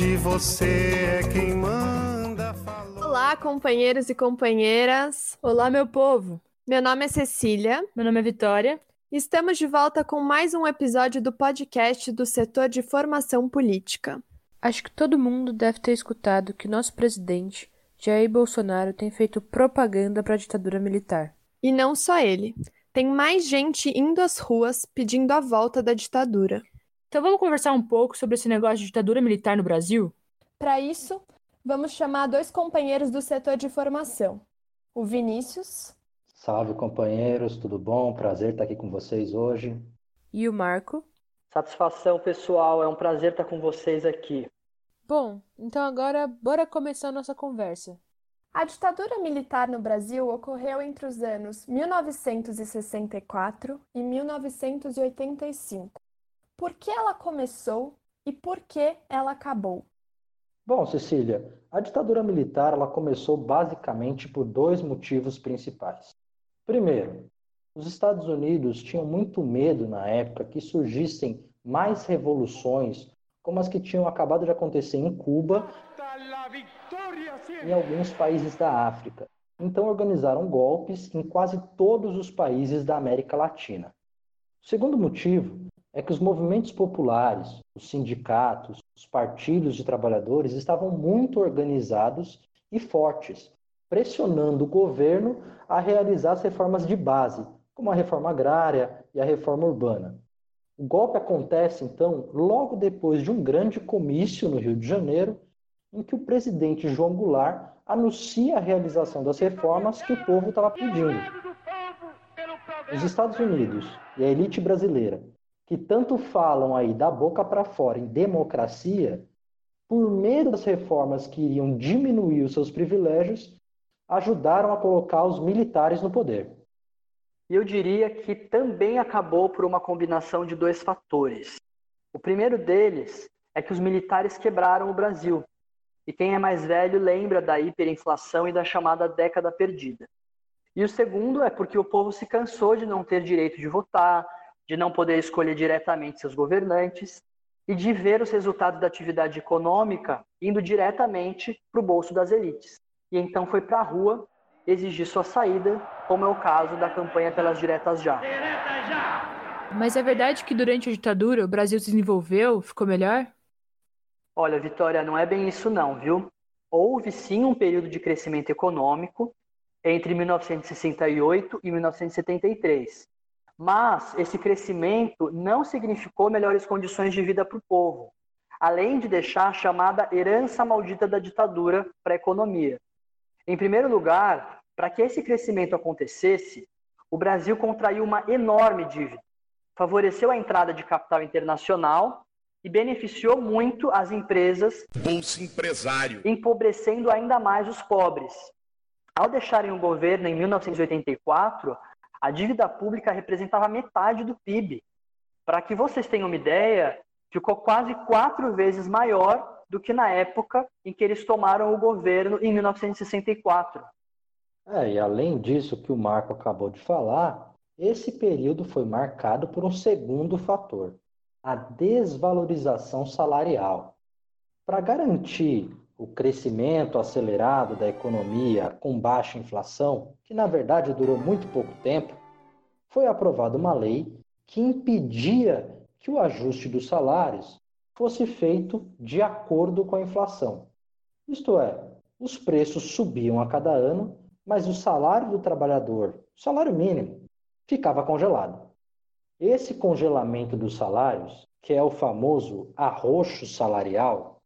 hoje você é quem manda. Falou. Olá, companheiros e companheiras. Olá, meu povo. Meu nome é Cecília. Meu nome é Vitória. Estamos de volta com mais um episódio do podcast do setor de formação política. Acho que todo mundo deve ter escutado que nosso presidente, Jair Bolsonaro, tem feito propaganda para a ditadura militar. E não só ele. Tem mais gente indo às ruas pedindo a volta da ditadura. Então vamos conversar um pouco sobre esse negócio de ditadura militar no Brasil? Para isso, vamos chamar dois companheiros do setor de formação. O Vinícius. Salve, companheiros, tudo bom? Prazer estar aqui com vocês hoje. E o Marco. Satisfação, pessoal, é um prazer estar com vocês aqui. Bom, então agora bora começar a nossa conversa. A ditadura militar no Brasil ocorreu entre os anos 1964 e 1985. Por que ela começou e por que ela acabou? Bom, Cecília, a ditadura militar ela começou basicamente por dois motivos principais. Primeiro, os Estados Unidos tinham muito medo na época que surgissem mais revoluções como as que tinham acabado de acontecer em Cuba e em alguns países da África. Então organizaram golpes em quase todos os países da América Latina. O segundo motivo é que os movimentos populares, os sindicatos, os partidos de trabalhadores estavam muito organizados e fortes, pressionando o governo a realizar as reformas de base, como a reforma agrária e a reforma urbana. O golpe acontece, então, logo depois de um grande comício no Rio de Janeiro, em que o presidente João Goulart anuncia a realização das reformas que o povo estava pedindo. Os Estados Unidos e a elite brasileira, que tanto falam aí da boca para fora em democracia, por meio das reformas que iriam diminuir os seus privilégios, ajudaram a colocar os militares no poder. E eu diria que também acabou por uma combinação de dois fatores. O primeiro deles é que os militares quebraram o Brasil. E quem é mais velho lembra da hiperinflação e da chamada década perdida. E o segundo é porque o povo se cansou de não ter direito de votar, de não poder escolher diretamente seus governantes e de ver os resultados da atividade econômica indo diretamente para o bolso das elites e então foi para a rua exigir sua saída, como é o caso da campanha pelas diretas já. Mas é verdade que durante a ditadura o Brasil se desenvolveu, ficou melhor? Olha, Vitória, não é bem isso não, viu? Houve sim um período de crescimento econômico entre 1968 e 1973. Mas esse crescimento não significou melhores condições de vida para o povo, além de deixar a chamada herança maldita da ditadura para a economia. Em primeiro lugar, para que esse crescimento acontecesse, o Brasil contraiu uma enorme dívida, favoreceu a entrada de capital internacional e beneficiou muito as empresas, Bolsa Empresário, empobrecendo ainda mais os pobres. Ao deixarem o governo em 1984, a dívida pública representava metade do PIB. Para que vocês tenham uma ideia, ficou quase quatro vezes maior do que na época em que eles tomaram o governo em 1964. É, e além disso que o Marco acabou de falar, esse período foi marcado por um segundo fator, a desvalorização salarial. Para garantir o crescimento acelerado da economia com baixa inflação, que na verdade durou muito pouco tempo, foi aprovada uma lei que impedia que o ajuste dos salários fosse feito de acordo com a inflação. Isto é, os preços subiam a cada ano, mas o salário do trabalhador, salário mínimo, ficava congelado. Esse congelamento dos salários, que é o famoso arroxo salarial,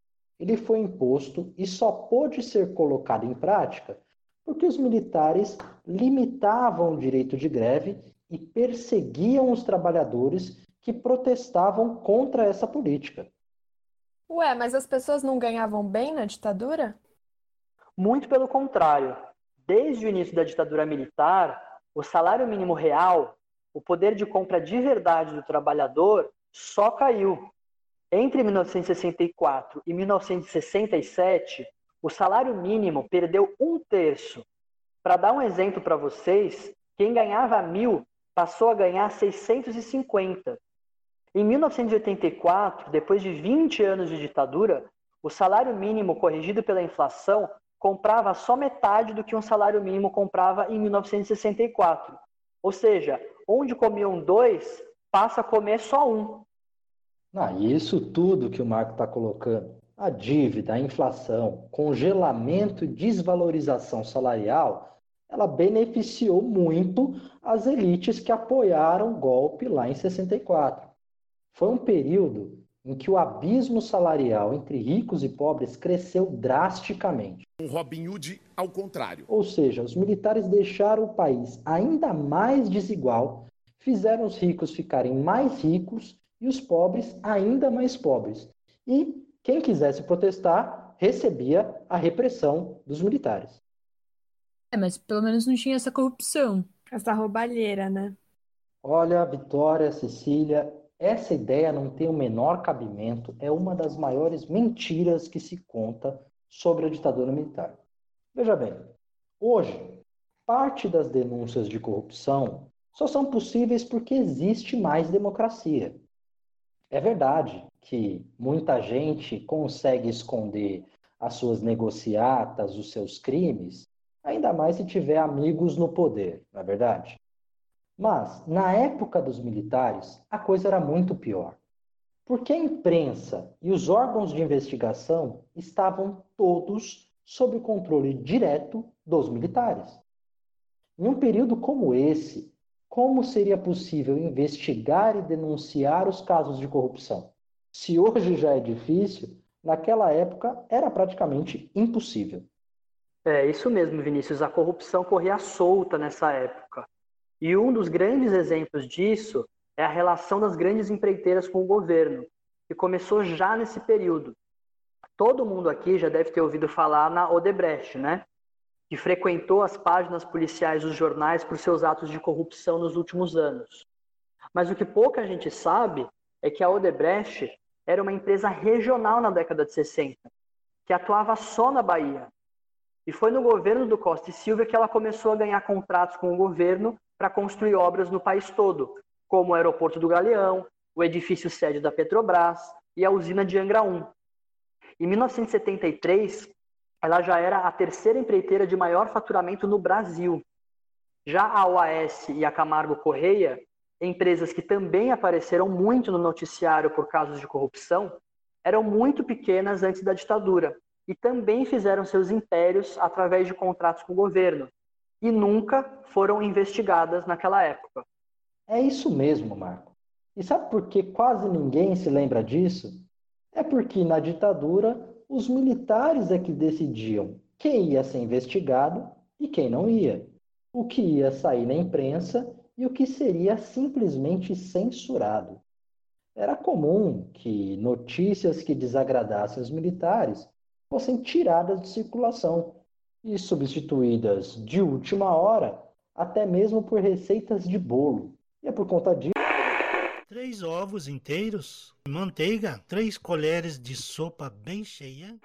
ele foi imposto e só pôde ser colocado em prática porque os militares limitavam o direito de greve e perseguiam os trabalhadores que protestavam contra essa política. Ué, mas as pessoas não ganhavam bem na ditadura? Muito pelo contrário. Desde o início da ditadura militar, o salário mínimo real, o poder de compra de verdade do trabalhador, só caiu. Entre 1964 e 1967, o salário mínimo perdeu um terço. Para dar um exemplo para vocês, quem ganhava mil passou a ganhar 650. Em 1984, depois de 20 anos de ditadura, o salário mínimo corrigido pela inflação comprava só metade do que um salário mínimo comprava em 1964. Ou seja, onde comiam dois, passa a comer só um. Ah, isso tudo que o Marco está colocando, a dívida, a inflação, congelamento e desvalorização salarial, ela beneficiou muito as elites que apoiaram o golpe lá em 64. Foi um período em que o abismo salarial entre ricos e pobres cresceu drasticamente. Um Robin Hood ao contrário. Ou seja, os militares deixaram o país ainda mais desigual, fizeram os ricos ficarem mais ricos e os pobres ainda mais pobres. E quem quisesse protestar recebia a repressão dos militares. É, mas pelo menos não tinha essa corrupção. Essa roubalheira, né? Olha, Vitória, Cecília, essa ideia não tem o menor cabimento, é uma das maiores mentiras que se conta sobre a ditadura militar. Veja bem, hoje, parte das denúncias de corrupção só são possíveis porque existe mais democracia. É verdade que muita gente consegue esconder as suas negociatas, os seus crimes, ainda mais se tiver amigos no poder, não é verdade? Mas, na época dos militares, a coisa era muito pior. Porque a imprensa e os órgãos de investigação estavam todos sob controle direto dos militares. Em um período como esse, como seria possível investigar e denunciar os casos de corrupção? Se hoje já é difícil, naquela época era praticamente impossível. É isso mesmo, Vinícius. A corrupção corria solta nessa época. E um dos grandes exemplos disso é a relação das grandes empreiteiras com o governo, que começou já nesse período. Todo mundo aqui já deve ter ouvido falar na Odebrecht, né? Que frequentou as páginas policiais dos jornais por seus atos de corrupção nos últimos anos. Mas o que pouca gente sabe é que a Odebrecht era uma empresa regional na década de 60, que atuava só na Bahia. E foi no governo do Costa e Silva que ela começou a ganhar contratos com o governo para construir obras no país todo, como o Aeroporto do Galeão, o edifício sede da Petrobras e a usina de Angra 1. Em 1973, ela já era a terceira empreiteira de maior faturamento no Brasil. Já a OAS e a Camargo Correia, empresas que também apareceram muito no noticiário por casos de corrupção, eram muito pequenas antes da ditadura e também fizeram seus impérios através de contratos com o governo, e nunca foram investigadas naquela época. É isso mesmo, Marco. E sabe por que quase ninguém se lembra disso? É porque na ditadura os militares é que decidiam quem ia ser investigado e quem não ia, o que ia sair na imprensa e o que seria simplesmente censurado. Era comum que notícias que desagradassem os militares fossem tiradas de circulação e substituídas de última hora, até mesmo por receitas de bolo. E é por conta disso. Três ovos inteiros, manteiga, três colheres de sopa bem cheia.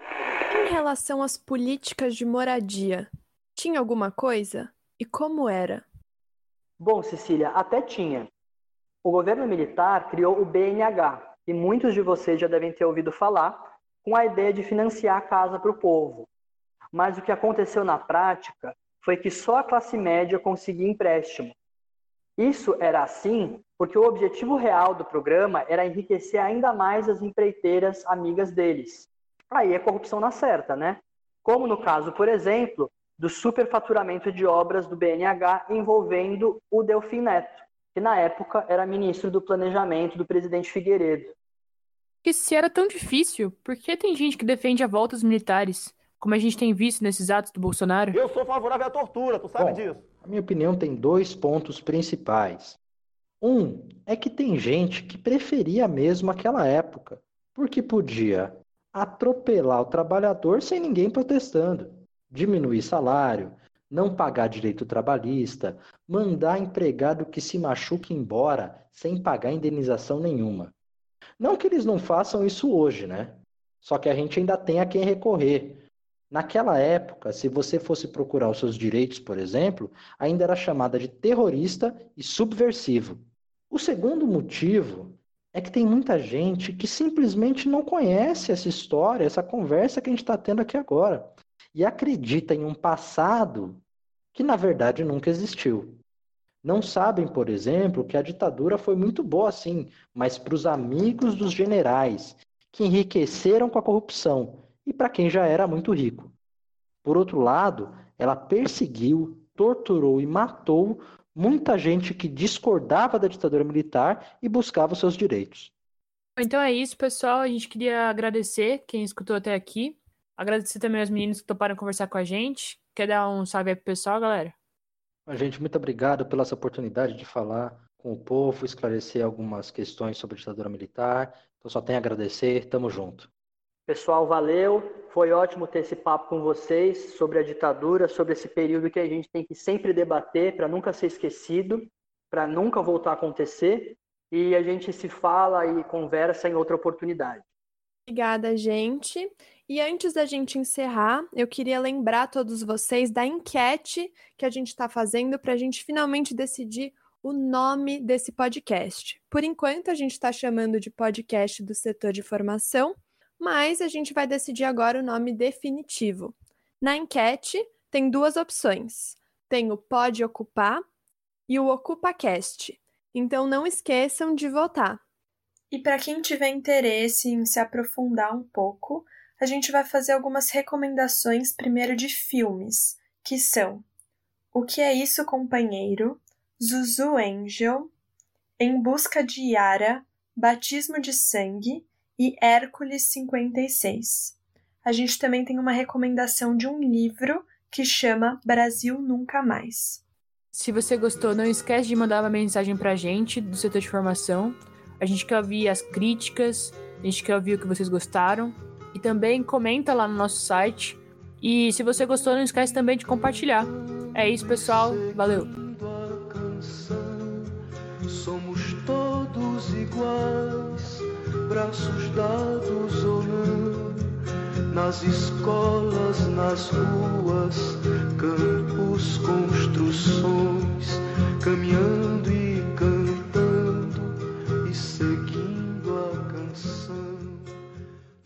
Em relação às políticas de moradia, tinha alguma coisa? E como era? Bom, Cecília, até tinha. O governo militar criou o BNH, e muitos de vocês já devem ter ouvido falar, com a ideia de financiar a casa para o povo. Mas o que aconteceu na prática foi que só a classe média conseguia empréstimo. Isso era assim porque o objetivo real do programa era enriquecer ainda mais as empreiteiras amigas deles. Aí é corrupção na certa, né? Como no caso, por exemplo, do superfaturamento de obras do BNH envolvendo o Delfim Neto, que na época era ministro do Planejamento do presidente Figueiredo. E se era tão difícil, por que tem gente que defende a volta dos militares? como a gente tem visto nesses atos do Bolsonaro? Eu sou favorável à tortura, tu sabe Bom, disso. A minha opinião tem dois pontos principais. Um é que tem gente que preferia mesmo aquela época, porque podia atropelar o trabalhador sem ninguém protestando, diminuir salário, não pagar direito trabalhista, mandar empregado que se machuque embora sem pagar indenização nenhuma. Não que eles não façam isso hoje, né? Só que a gente ainda tem a quem recorrer. Naquela época, se você fosse procurar os seus direitos, por exemplo, ainda era chamada de terrorista e subversivo. O segundo motivo é que tem muita gente que simplesmente não conhece essa história, essa conversa que a gente está tendo aqui agora, e acredita em um passado que na verdade nunca existiu. Não sabem, por exemplo, que a ditadura foi muito boa sim, mas para os amigos dos generais, que enriqueceram com a corrupção, e para quem já era muito rico. Por outro lado, ela perseguiu, torturou e matou muita gente que discordava da ditadura militar e buscava os seus direitos. Então é isso, pessoal. A gente queria agradecer quem escutou até aqui. Agradecer também aos meninos que toparam conversar com a gente. Quer dar um salve aí pro pessoal, galera? A gente, muito obrigado pela essa oportunidade de falar com o povo, esclarecer algumas questões sobre a ditadura militar. Então só tenho a agradecer. Tamo junto. Pessoal, valeu. Foi ótimo ter esse papo com vocês sobre a ditadura, sobre esse período que a gente tem que sempre debater para nunca ser esquecido, para nunca voltar a acontecer. E a gente se fala e conversa em outra oportunidade. Obrigada, gente. E antes da gente encerrar, eu queria lembrar todos vocês da enquete que a gente está fazendo para a gente finalmente decidir o nome desse podcast. Por enquanto, a gente está chamando de podcast do setor de formação mas a gente vai decidir agora o nome definitivo. Na enquete, tem duas opções: tem o Pode Ocupar e o OcupaCast. Então não esqueçam de votar. E para quem tiver interesse em se aprofundar um pouco, a gente vai fazer algumas recomendações primeiro de filmes, que são O que é isso, companheiro? Zuzu Angel, Em busca de Yara, Batismo de Sangue e Hércules 56. A gente também tem uma recomendação de um livro que chama Brasil Nunca Mais. Se você gostou, não esquece de mandar uma mensagem pra gente do setor de formação. A gente quer ouvir as críticas, a gente quer ouvir o que vocês gostaram. E também comenta lá no nosso site. E se você gostou, não esquece também de compartilhar. É isso, pessoal. Valeu! Somos todos iguais braços dados ou não, nas escolas, nas ruas, campos, construções, caminhando e